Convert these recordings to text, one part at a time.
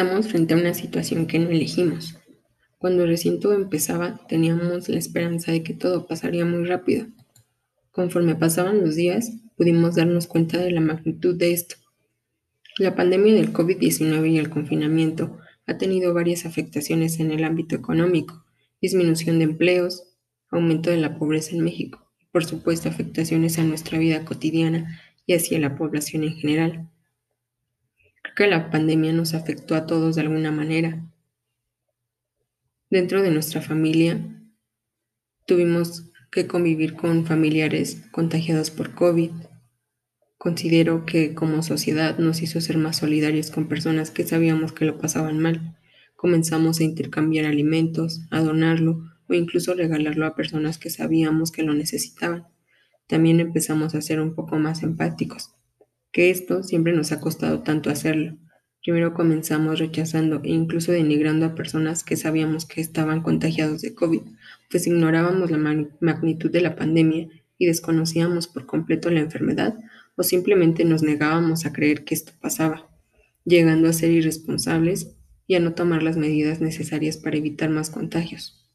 Estamos frente a una situación que no elegimos. Cuando recién todo empezaba, teníamos la esperanza de que todo pasaría muy rápido. Conforme pasaban los días, pudimos darnos cuenta de la magnitud de esto. La pandemia del COVID-19 y el confinamiento ha tenido varias afectaciones en el ámbito económico, disminución de empleos, aumento de la pobreza en México y por supuesto afectaciones a nuestra vida cotidiana y hacia la población en general. Que la pandemia nos afectó a todos de alguna manera. Dentro de nuestra familia tuvimos que convivir con familiares contagiados por COVID, Considero que como sociedad nos hizo ser más solidarios con personas que sabíamos que lo pasaban mal. Comenzamos a intercambiar alimentos, a donarlo o incluso regalarlo a personas que sabíamos que lo necesitaban. También empezamos a ser un poco más empáticos, que esto siempre nos ha costado tanto hacerlo. Primero comenzamos rechazando e incluso denigrando a personas que sabíamos que estaban contagiados de COVID, pues ignorábamos la magnitud de la pandemia y desconocíamos por completo la enfermedad o simplemente nos negábamos a creer que esto pasaba, llegando a ser irresponsables y a no tomar las medidas necesarias para evitar más contagios.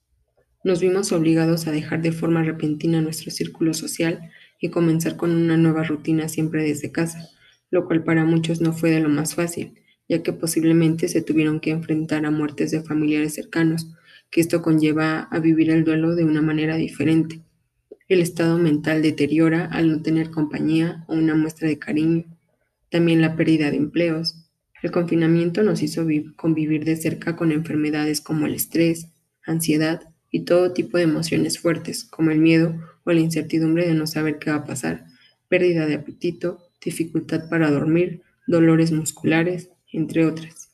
Nos vimos obligados a dejar de forma repentina nuestro círculo social y comenzar con una nueva rutina siempre desde casa, lo cual para muchos no fue de lo más fácil, ya que posiblemente se tuvieron que enfrentar a muertes de familiares cercanos, que esto conlleva a vivir el duelo de una manera diferente, el estado mental deteriora al no tener compañía o una muestra de cariño. También la pérdida de empleos. El confinamiento nos hizo convivir de cerca con enfermedades como el estrés, ansiedad y todo tipo de emociones fuertes, como el miedo o la incertidumbre de no saber qué va a pasar, pérdida de apetito, dificultad para dormir, dolores musculares, entre otras.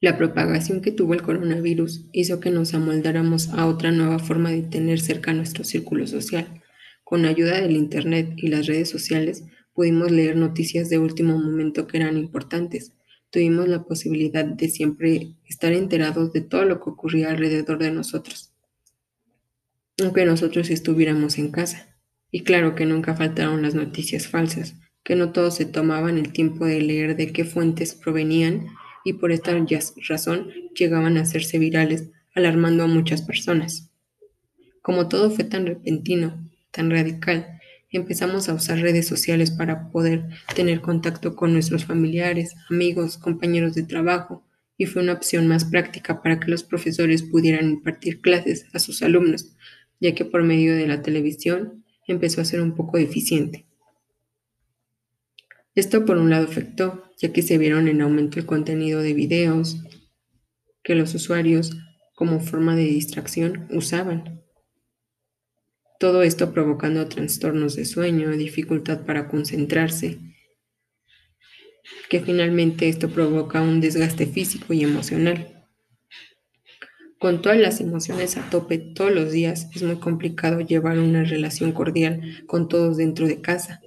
La propagación que tuvo el coronavirus hizo que nos amoldáramos a otra nueva forma de tener cerca nuestro círculo social. Con ayuda del Internet y las redes sociales pudimos leer noticias de último momento que eran importantes. Tuvimos la posibilidad de siempre estar enterados de todo lo que ocurría alrededor de nosotros, aunque nosotros estuviéramos en casa. Y claro que nunca faltaron las noticias falsas, que no todos se tomaban el tiempo de leer de qué fuentes provenían y por esta razón llegaban a hacerse virales, alarmando a muchas personas. Como todo fue tan repentino, tan radical, empezamos a usar redes sociales para poder tener contacto con nuestros familiares, amigos, compañeros de trabajo, y fue una opción más práctica para que los profesores pudieran impartir clases a sus alumnos, ya que por medio de la televisión empezó a ser un poco eficiente. Esto por un lado afectó, ya que se vieron en aumento el contenido de videos que los usuarios como forma de distracción usaban. Todo esto provocando trastornos de sueño, dificultad para concentrarse, que finalmente esto provoca un desgaste físico y emocional. Con todas las emociones a tope todos los días es muy complicado llevar una relación cordial con todos dentro de casa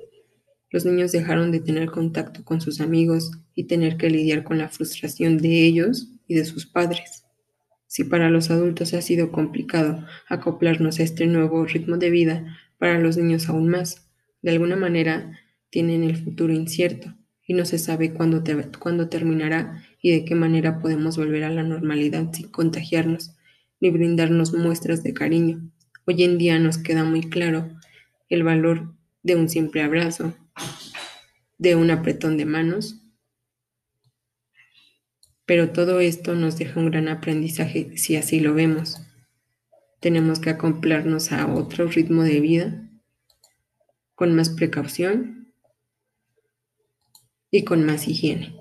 los niños dejaron de tener contacto con sus amigos y tener que lidiar con la frustración de ellos y de sus padres. Si para los adultos ha sido complicado acoplarnos a este nuevo ritmo de vida, para los niños aún más. De alguna manera tienen el futuro incierto y no se sabe cuándo, terminará y de qué manera podemos volver a la normalidad sin contagiarnos ni brindarnos muestras de cariño. Hoy en día nos queda muy claro el valor de un simple abrazo, de un apretón de manos. Pero todo esto nos deja un gran aprendizaje si así lo vemos. Tenemos que acoplarnos a otro ritmo de vida con más precaución y con más higiene.